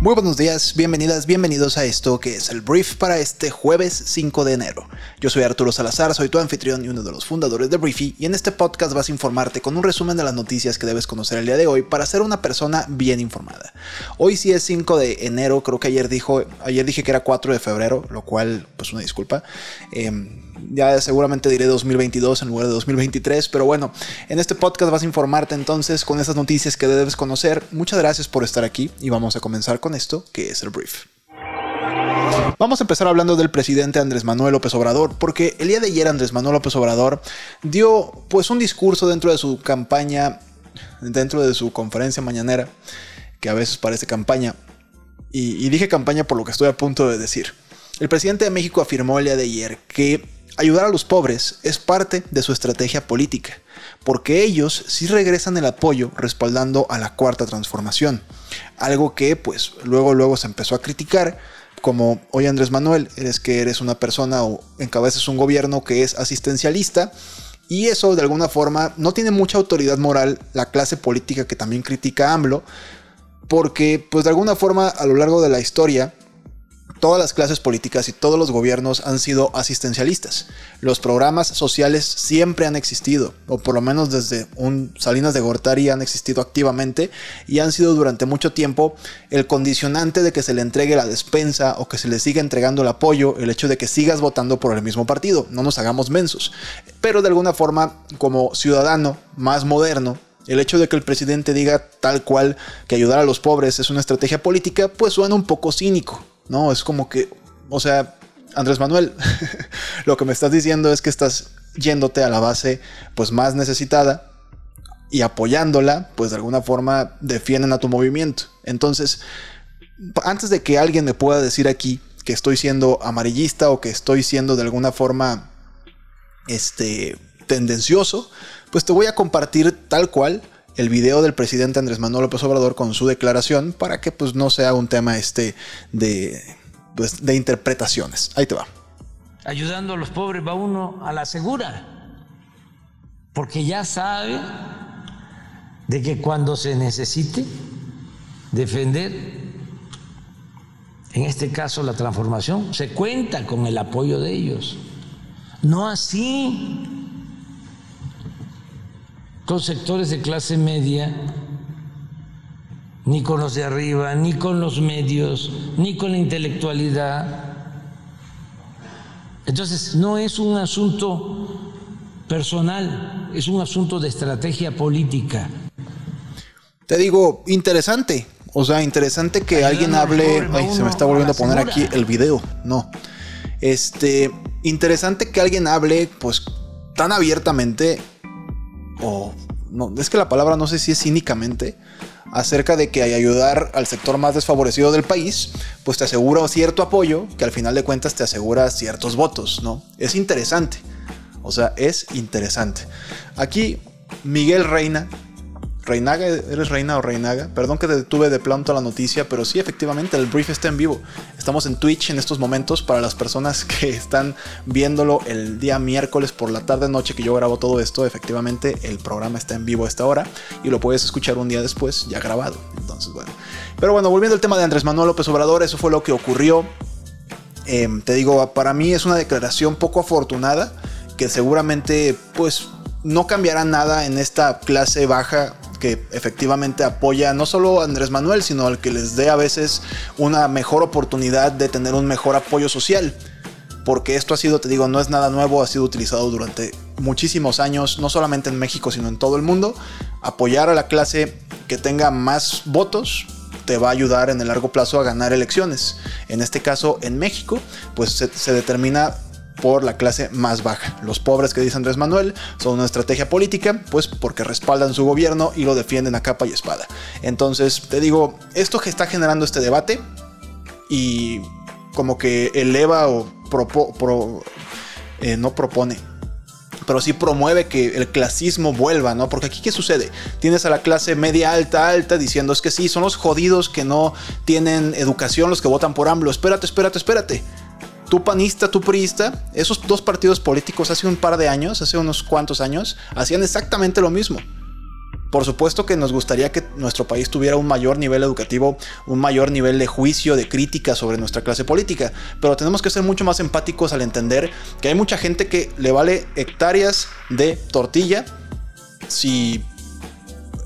Muy buenos días, bienvenidas, bienvenidos a esto que es el brief para este jueves 5 de enero. Yo soy Arturo Salazar, soy tu anfitrión y uno de los fundadores de Briefy y en este podcast vas a informarte con un resumen de las noticias que debes conocer el día de hoy para ser una persona bien informada. Hoy sí es 5 de enero, creo que ayer dijo, ayer dije que era 4 de febrero, lo cual pues una disculpa. Eh, ya seguramente diré 2022 en lugar de 2023, pero bueno, en este podcast vas a informarte entonces con esas noticias que debes conocer. Muchas gracias por estar aquí y vamos a comenzar con esto, que es el brief. Vamos a empezar hablando del presidente Andrés Manuel López Obrador, porque el día de ayer Andrés Manuel López Obrador dio pues un discurso dentro de su campaña, dentro de su conferencia mañanera, que a veces parece campaña, y, y dije campaña por lo que estoy a punto de decir. El presidente de México afirmó el día de ayer que ayudar a los pobres es parte de su estrategia política, porque ellos sí regresan el apoyo respaldando a la cuarta transformación, algo que pues luego luego se empezó a criticar como, oye Andrés Manuel, eres que eres una persona o encabezas un gobierno que es asistencialista, y eso de alguna forma no tiene mucha autoridad moral la clase política que también critica a AMLO, porque pues de alguna forma a lo largo de la historia todas las clases políticas y todos los gobiernos han sido asistencialistas. Los programas sociales siempre han existido, o por lo menos desde un Salinas de Gortari han existido activamente y han sido durante mucho tiempo el condicionante de que se le entregue la despensa o que se le siga entregando el apoyo, el hecho de que sigas votando por el mismo partido, no nos hagamos mensos. Pero de alguna forma, como ciudadano más moderno, el hecho de que el presidente diga tal cual que ayudar a los pobres es una estrategia política, pues suena un poco cínico. No, es como que, o sea, Andrés Manuel, lo que me estás diciendo es que estás yéndote a la base pues más necesitada y apoyándola, pues de alguna forma defienden a tu movimiento. Entonces, antes de que alguien me pueda decir aquí que estoy siendo amarillista o que estoy siendo de alguna forma este tendencioso, pues te voy a compartir tal cual el video del presidente Andrés Manuel López Obrador con su declaración para que pues no sea un tema este de, pues, de interpretaciones. Ahí te va. Ayudando a los pobres va uno a la segura, porque ya sabe de que cuando se necesite defender, en este caso la transformación, se cuenta con el apoyo de ellos. No así con sectores de clase media, ni con los de arriba, ni con los medios, ni con la intelectualidad. Entonces, no es un asunto personal, es un asunto de estrategia política. Te digo, interesante. O sea, interesante que alguien hable. Ay, se me está volviendo a poner aquí el video. No. Este. Interesante que alguien hable, pues, tan abiertamente o no, es que la palabra no sé si es cínicamente, acerca de que ayudar al sector más desfavorecido del país, pues te asegura cierto apoyo, que al final de cuentas te asegura ciertos votos, ¿no? Es interesante. O sea, es interesante. Aquí Miguel Reina, Reinaga, ¿eres Reina o Reinaga? Perdón que detuve de pronto la noticia, pero sí, efectivamente, el brief está en vivo. Estamos en Twitch en estos momentos para las personas que están viéndolo el día miércoles por la tarde noche que yo grabo todo esto. Efectivamente, el programa está en vivo a esta hora y lo puedes escuchar un día después ya grabado. Entonces, bueno. Pero bueno, volviendo al tema de Andrés Manuel López Obrador, eso fue lo que ocurrió. Em, te digo, para mí es una declaración poco afortunada que seguramente, pues, no cambiará nada en esta clase baja que efectivamente apoya no solo a Andrés Manuel, sino al que les dé a veces una mejor oportunidad de tener un mejor apoyo social. Porque esto ha sido, te digo, no es nada nuevo, ha sido utilizado durante muchísimos años, no solamente en México, sino en todo el mundo. Apoyar a la clase que tenga más votos te va a ayudar en el largo plazo a ganar elecciones. En este caso, en México, pues se, se determina por la clase más baja. Los pobres que dice Andrés Manuel son una estrategia política, pues porque respaldan su gobierno y lo defienden a capa y espada. Entonces, te digo, esto que está generando este debate y como que eleva o eh, no propone, pero sí promueve que el clasismo vuelva, ¿no? Porque aquí, ¿qué sucede? Tienes a la clase media alta, alta, diciendo es que sí, son los jodidos que no tienen educación los que votan por AMLO. Espérate, espérate, espérate. Tu panista, tu priista, esos dos partidos políticos hace un par de años, hace unos cuantos años, hacían exactamente lo mismo. Por supuesto que nos gustaría que nuestro país tuviera un mayor nivel educativo, un mayor nivel de juicio, de crítica sobre nuestra clase política, pero tenemos que ser mucho más empáticos al entender que hay mucha gente que le vale hectáreas de tortilla si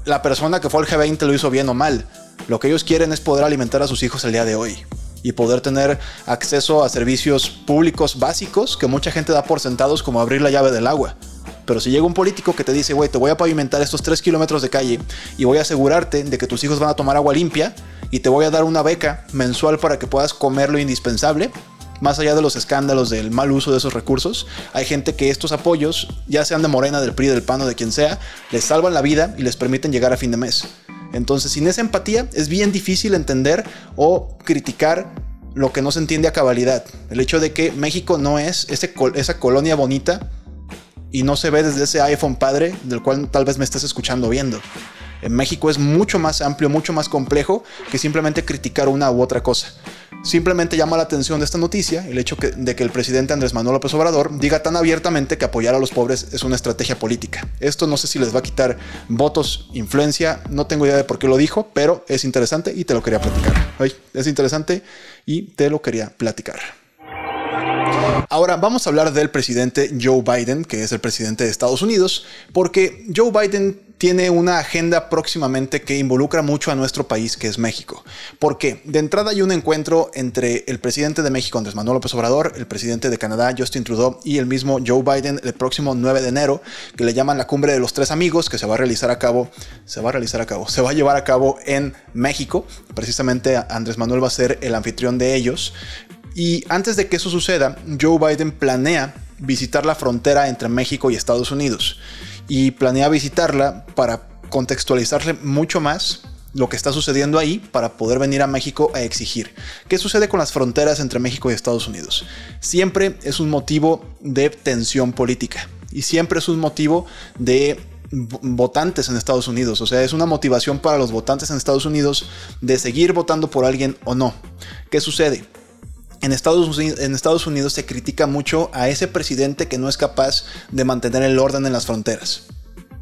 la persona que fue al G20 lo hizo bien o mal. Lo que ellos quieren es poder alimentar a sus hijos el día de hoy y poder tener acceso a servicios públicos básicos que mucha gente da por sentados como abrir la llave del agua. Pero si llega un político que te dice, güey, te voy a pavimentar estos 3 kilómetros de calle y voy a asegurarte de que tus hijos van a tomar agua limpia y te voy a dar una beca mensual para que puedas comer lo indispensable, más allá de los escándalos del mal uso de esos recursos, hay gente que estos apoyos, ya sean de Morena, del PRI, del PAN o de quien sea, les salvan la vida y les permiten llegar a fin de mes. Entonces, sin esa empatía, es bien difícil entender o criticar lo que no se entiende a cabalidad. El hecho de que México no es ese esa colonia bonita y no se ve desde ese iPhone padre del cual tal vez me estés escuchando viendo. En México es mucho más amplio, mucho más complejo que simplemente criticar una u otra cosa. Simplemente llama la atención de esta noticia el hecho de que el presidente Andrés Manuel López Obrador diga tan abiertamente que apoyar a los pobres es una estrategia política. Esto no sé si les va a quitar votos, influencia, no tengo idea de por qué lo dijo, pero es interesante y te lo quería platicar. es interesante y te lo quería platicar. Ahora vamos a hablar del presidente Joe Biden, que es el presidente de Estados Unidos, porque Joe Biden tiene una agenda próximamente que involucra mucho a nuestro país, que es México. Porque de entrada hay un encuentro entre el presidente de México, Andrés Manuel López Obrador, el presidente de Canadá, Justin Trudeau, y el mismo Joe Biden el próximo 9 de enero, que le llaman la cumbre de los tres amigos, que se va a realizar a cabo, se va a realizar a cabo, se va a llevar a cabo en México. Precisamente Andrés Manuel va a ser el anfitrión de ellos. Y antes de que eso suceda, Joe Biden planea visitar la frontera entre México y Estados Unidos. Y planea visitarla para contextualizarle mucho más lo que está sucediendo ahí para poder venir a México a exigir. ¿Qué sucede con las fronteras entre México y Estados Unidos? Siempre es un motivo de tensión política y siempre es un motivo de votantes en Estados Unidos. O sea, es una motivación para los votantes en Estados Unidos de seguir votando por alguien o no. ¿Qué sucede? En Estados, Unidos, se critica mucho a ese presidente que no es capaz de mantener el orden en las fronteras,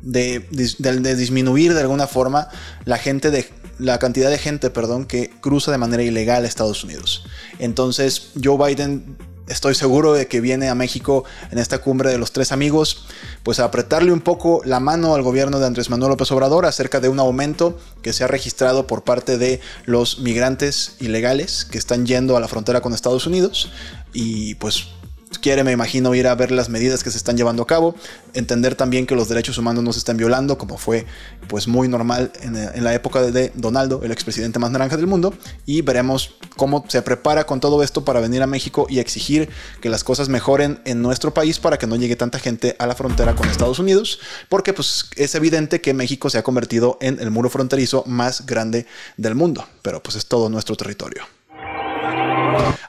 de, disminuir de alguna forma la gente de la cantidad de gente, perdón, que cruza de manera ilegal a Estados Unidos. Entonces, Joe Biden estoy seguro de que viene a México en esta cumbre de los tres amigos, pues a apretarle un poco la mano al gobierno de Andrés Manuel López Obrador acerca de un aumento que se ha registrado por parte de los migrantes ilegales que están yendo a la frontera con Estados Unidos y pues quiere, me imagino, ir a ver las medidas que se están llevando a cabo, entender también que los derechos humanos no se están violando, como fue pues muy normal en, la época de Donaldo, el expresidente más naranja del mundo, y veremos cómo se prepara con todo esto para venir a México y exigir que las cosas mejoren en nuestro país para que no llegue tanta gente a la frontera con Estados Unidos, porque pues es evidente que México se ha convertido en el muro fronterizo más grande del mundo, pero pues es todo nuestro territorio.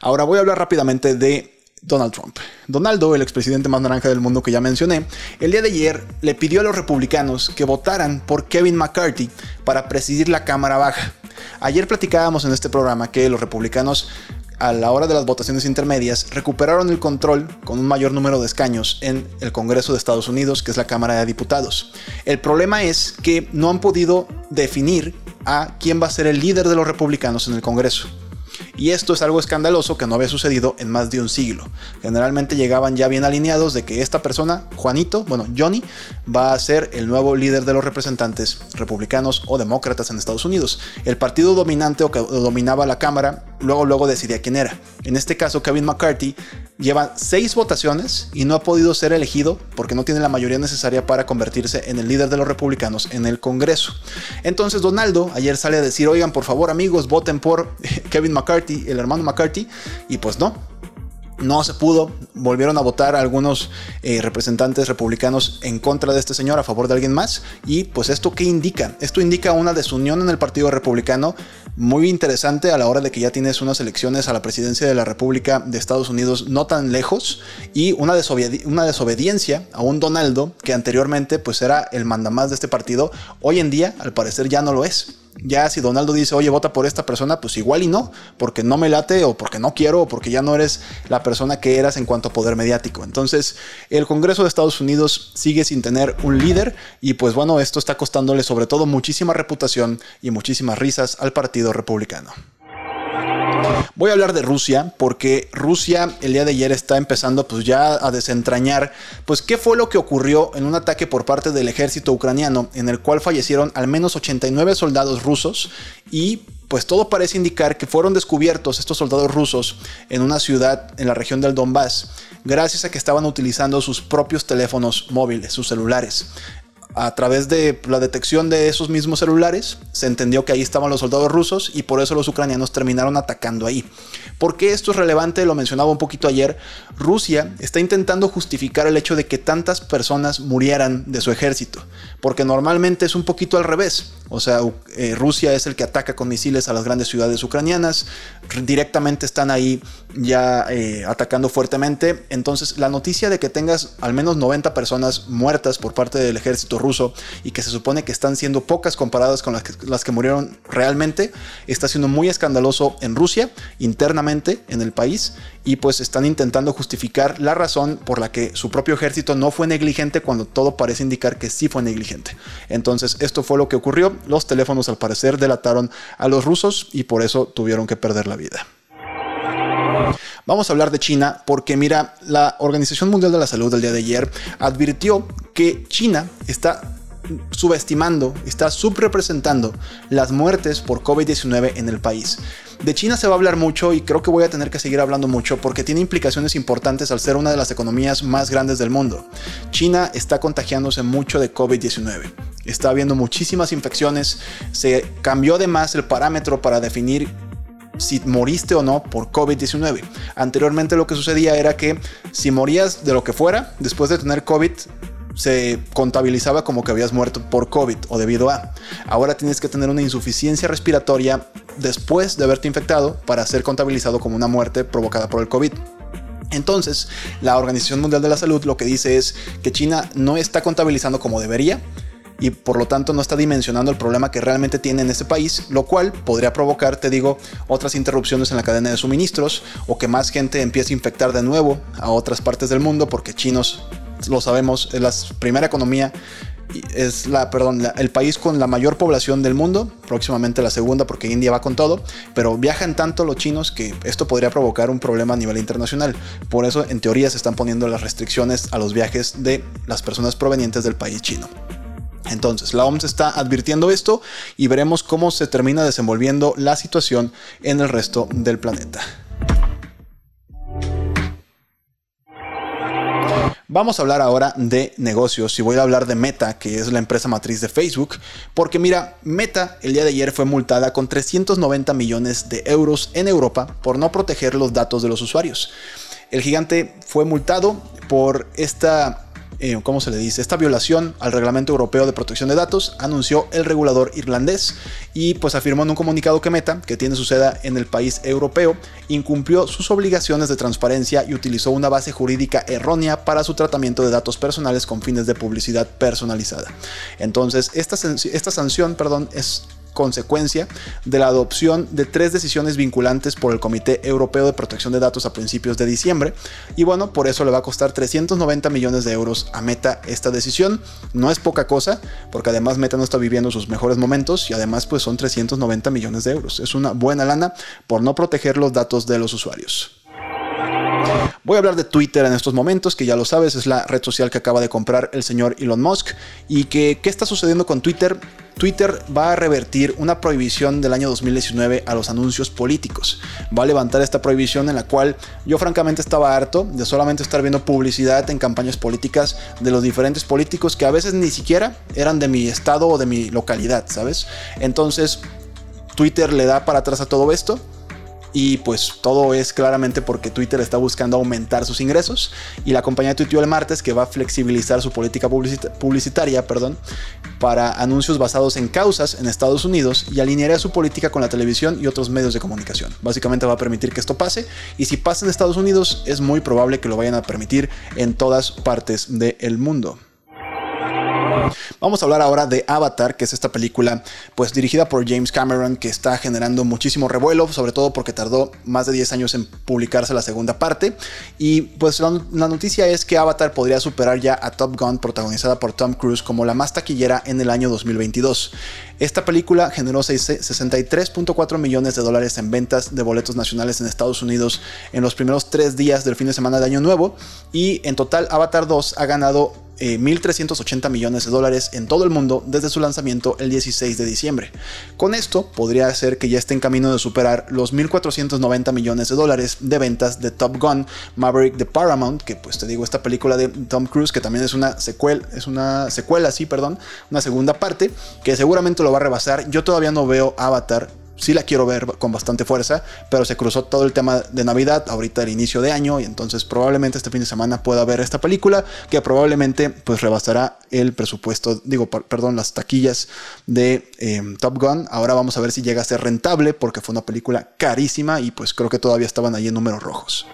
Ahora voy a hablar rápidamente de Donald Trump. Donaldo, el expresidente más naranja del mundo que ya mencioné, el día de ayer le pidió a los republicanos que votaran por Kevin McCarthy para presidir la Cámara Baja. Ayer platicábamos en este programa que los republicanos a la hora de las votaciones intermedias, recuperaron el control con un mayor número de escaños en el Congreso de Estados Unidos, que es la Cámara de Diputados. El problema es que no han podido definir a quién va a ser el líder de los republicanos en el Congreso. Y esto es algo escandaloso que no había sucedido en más de un siglo. Generalmente llegaban ya bien alineados de que esta persona, Juanito, bueno, Johnny, va a ser el nuevo líder de los representantes republicanos o demócratas en Estados Unidos. El partido dominante o que dominaba la Cámara luego luego decidía quién era. En este caso, Kevin McCarthy lleva seis votaciones y no ha podido ser elegido porque no tiene la mayoría necesaria para convertirse en el líder de los republicanos en el Congreso. Entonces Donaldo ayer sale a decir, oigan, por favor amigos, voten por Kevin McCarthy, el hermano McCarthy, y pues no. no se pudo, volvieron a votar algunos eh, representantes republicanos en contra de este señor, a favor de alguien más. Y pues esto qué indica? Esto indica una desunión en el Partido Republicano muy interesante a la hora de que ya tienes unas elecciones a la presidencia de la República de Estados Unidos no tan lejos y una, una desobediencia a un Donaldo que anteriormente pues era el mandamás de este partido, hoy en día al parecer ya no lo es. Ya si Donaldo dice, oye, vota por esta persona, pues igual y no, porque no me late o porque no quiero o porque ya no eres la persona que eras en cuanto a poder mediático. Entonces, el Congreso de Estados Unidos sigue sin tener un líder y pues bueno, esto está costándole sobre todo muchísima reputación y muchísimas risas al Partido Republicano. Voy a hablar de Rusia porque Rusia el día de ayer está empezando pues ya a desentrañar pues qué fue lo que ocurrió en un ataque por parte del ejército ucraniano en el cual fallecieron al menos 89 soldados rusos y pues todo parece indicar que fueron descubiertos estos soldados rusos en una ciudad en la región del Donbass gracias a que estaban utilizando sus propios teléfonos móviles, sus celulares a través de la detección de esos mismos celulares, se entendió que ahí estaban los soldados rusos y por eso los ucranianos terminaron atacando ahí. ¿Por qué esto es relevante? Lo mencionaba un poquito ayer. Rusia está intentando justificar el hecho de que tantas personas murieran de su ejército, porque normalmente es un poquito al revés. O sea, eh, Rusia es el que ataca con misiles a las grandes ciudades ucranianas, directamente están ahí ya eh, atacando fuertemente. Entonces, la noticia de que tengas al menos 90 personas muertas por parte del ejército ruso y que se supone que están siendo pocas comparadas con las que, las que murieron realmente, está siendo muy escandaloso en Rusia, internamente en el país, y pues están intentando justificar la razón por la que su propio ejército no fue negligente cuando todo parece indicar que sí fue negligente. Entonces, esto fue lo que ocurrió. Los teléfonos al parecer delataron a los rusos y por eso tuvieron que perder la vida. Vamos a hablar de China porque mira, la Organización Mundial de la Salud el día de ayer advirtió que China está subestimando, está subrepresentando las muertes por COVID-19 en el país. De China se va a hablar mucho y creo que voy a tener que seguir hablando mucho porque tiene implicaciones importantes al ser una de las economías más grandes del mundo. China está contagiándose mucho de COVID-19. Está habiendo muchísimas infecciones. Se cambió además el parámetro para definir si moriste o no por COVID-19. Anteriormente lo que sucedía era que si morías de lo que fuera, después de tener COVID, se contabilizaba como que habías muerto por COVID o debido a. Ahora tienes que tener una insuficiencia respiratoria después de haberte infectado para ser contabilizado como una muerte provocada por el COVID. Entonces, la Organización Mundial de la Salud lo que dice es que China no está contabilizando como debería y por lo tanto no está dimensionando el problema que realmente tiene en este país, lo cual podría provocar, te digo, otras interrupciones en la cadena de suministros o que más gente empiece a infectar de nuevo a otras partes del mundo porque chinos lo sabemos, es la primera economía, es la, perdón, el país con la mayor población del mundo, próximamente la segunda porque India va con todo, pero viajan tanto los chinos que esto podría provocar un problema a nivel internacional. Por eso, en teoría, se están poniendo las restricciones a los viajes de las personas provenientes del país chino. Entonces, la OMS está advirtiendo esto y veremos cómo se termina desenvolviendo la situación en el resto del planeta. Vamos a hablar ahora de negocios y voy a hablar de Meta, que es la empresa matriz de Facebook, porque mira, Meta el día de ayer fue multada con 390 millones de euros en Europa por no proteger los datos de los usuarios. El gigante fue multado por esta eh, ¿cómo se le dice? Esta violación al Reglamento Europeo de Protección de Datos, anunció el regulador irlandés y pues afirmó en un comunicado que Meta, que tiene su sede en el país europeo, incumplió sus obligaciones de transparencia y utilizó una base jurídica errónea para su tratamiento de datos personales con fines de publicidad personalizada. Entonces, esta, esta sanción, perdón, es consecuencia de la adopción de tres decisiones vinculantes por el Comité Europeo de Protección de Datos a principios de diciembre. Y bueno, por eso le va a costar 390 millones de euros a Meta esta decisión. No es poca cosa, porque además Meta no está viviendo sus mejores momentos y además pues son 390 millones de euros. Es una buena lana por no proteger los datos de los usuarios. Voy a hablar de Twitter en estos momentos, que ya lo sabes, es la red social que acaba de comprar el señor Elon Musk. ¿Y que, qué está sucediendo con Twitter? Twitter va a revertir una prohibición del año 2019 a los anuncios políticos. Va a levantar esta prohibición en la cual yo francamente estaba harto de solamente estar viendo publicidad en campañas políticas de los diferentes políticos que a veces ni siquiera eran de mi estado o de mi localidad, ¿sabes? Entonces, Twitter le da para atrás a todo esto y pues todo es claramente porque Twitter está buscando aumentar sus ingresos y la compañía tuiteó el martes que va a flexibilizar su política publicitaria perdón, para anuncios basados en causas en Estados Unidos y alineará su política con la televisión y otros medios de comunicación. Básicamente va a permitir que esto pase y si pasa en Estados Unidos es muy probable que lo vayan a permitir en todas partes del mundo. Vamos a hablar ahora de Avatar, que es esta película pues dirigida por James Cameron que está generando muchísimo revuelo, sobre todo porque tardó más de 10 años en publicarse la segunda parte. Y pues la, noticia es que Avatar podría superar ya a Top Gun, protagonizada por Tom Cruise, como la más taquillera en el año 2022. Esta película generó 63.4 millones de dólares en ventas de boletos nacionales en Estados Unidos en los primeros tres días del fin de semana de Año Nuevo y en total Avatar 2 ha ganado 1.380 eh, millones de dólares en todo el mundo desde su lanzamiento el 16 de diciembre. Con esto podría ser que ya esté en camino de superar los 1.490 millones de dólares de ventas de Top Gun Maverick de Paramount, que pues te digo, esta película de Tom Cruise, que también es una secuela, es una secuela, sí, perdón, una segunda parte, que seguramente lo va a rebasar. Yo todavía no veo Avatar sí la quiero ver con bastante fuerza, pero se cruzó todo el tema de Navidad, ahorita el inicio de año, y entonces probablemente este fin de semana pueda ver esta película, que probablemente pues rebasará el presupuesto, digo, perdón, las taquillas de em, Top Gun. Ahora vamos a ver si llega a ser rentable, porque fue una película carísima y pues creo que todavía estaban ahí en números rojos.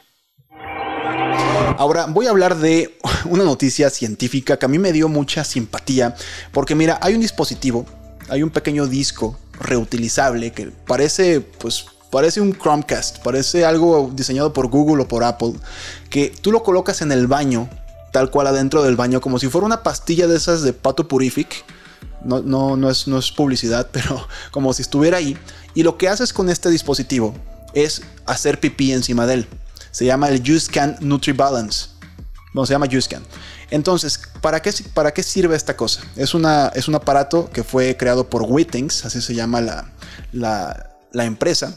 Ahora voy a hablar de una noticia científica que a mí me dio mucha simpatía, porque mira, hay un dispositivo, hay un pequeño disco reutilizable que parece pues parece un Chromecast, parece algo diseñado por Google o por Apple, que tú lo colocas en el baño, tal cual adentro del baño, como si fuera una pastilla de esas de Pato Purific. No, no, no, es, no es publicidad, pero como si estuviera ahí. Y lo que haces con este dispositivo es hacer pipí encima de él. Se llama el USCAN NutriBalance. No, se llama USCAN. Entonces, ¿para qué, ¿para qué sirve esta cosa? Es, una, es un aparato que fue creado por Wittings, así se llama la, la, la empresa.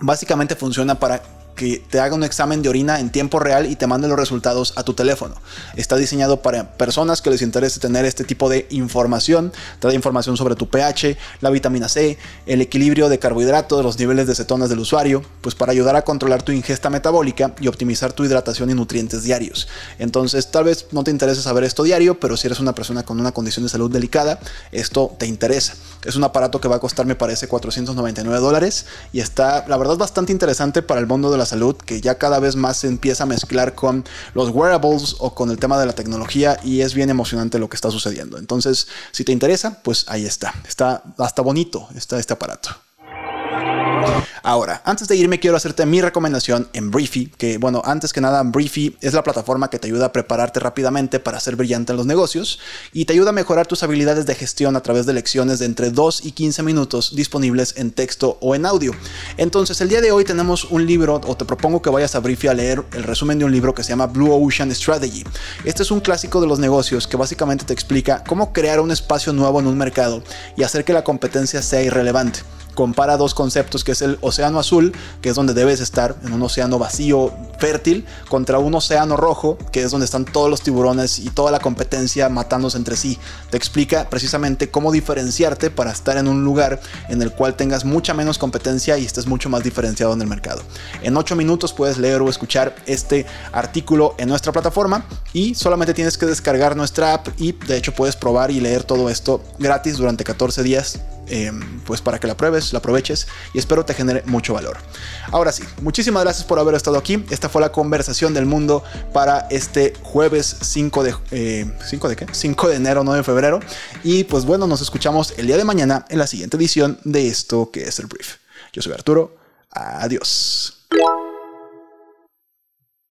Básicamente funciona para que te haga un examen de orina en tiempo real y te mande los resultados a tu teléfono. Está diseñado para personas que les interese tener este tipo de información. Da información sobre tu pH, la vitamina C, el equilibrio de carbohidratos, los niveles de cetonas del usuario, pues para ayudar a controlar tu ingesta metabólica y optimizar tu hidratación y nutrientes diarios. Entonces, tal vez no te interese saber esto diario, pero si eres una persona con una condición de salud delicada, esto te interesa. Es un aparato que va a costar, me parece, 499 dólares y está, la verdad, bastante interesante para el mundo de la salud, que ya cada vez más se empieza a mezclar con los wearables o con el tema de la tecnología y es bien emocionante lo que está sucediendo. Entonces, si te interesa, pues ahí está. Está hasta bonito está este aparato. Ahora, antes de irme quiero hacerte mi recomendación en Briefy, que bueno, antes que nada Briefy es la plataforma que te ayuda a prepararte rápidamente para ser brillante en los negocios y te ayuda a mejorar tus habilidades de gestión a través de lecciones de entre 2 y 15 minutos disponibles en texto o en audio. Entonces, el día de hoy tenemos un libro, o te propongo que vayas a Briefy a leer el resumen de un libro que se llama Blue Ocean Strategy. Este es un clásico de los negocios que básicamente te explica cómo crear un espacio nuevo en un mercado y hacer que la competencia sea irrelevante compara dos conceptos, que es el océano azul, que es donde debes estar, en un océano vacío, fértil, contra un océano rojo, que es donde están todos los tiburones y toda la competencia matándose entre sí. Te explica precisamente cómo diferenciarte para estar en un lugar en el cual tengas mucha menos competencia y estés mucho más diferenciado en el mercado. En 8 minutos puedes leer o escuchar este artículo en nuestra plataforma y solamente tienes que descargar nuestra app y de hecho puedes probar y leer todo esto gratis durante 14 días Em, pues para que la pruebes, la aproveches y espero te genere mucho valor. Ahora sí, muchísimas gracias por haber estado aquí. Esta fue la conversación del mundo para este jueves 5 de, eh, 5 de qué? 5 de enero, 9 de febrero. Y pues bueno, nos escuchamos el día de mañana en la siguiente edición de esto que es el brief. Yo soy Arturo. Adiós.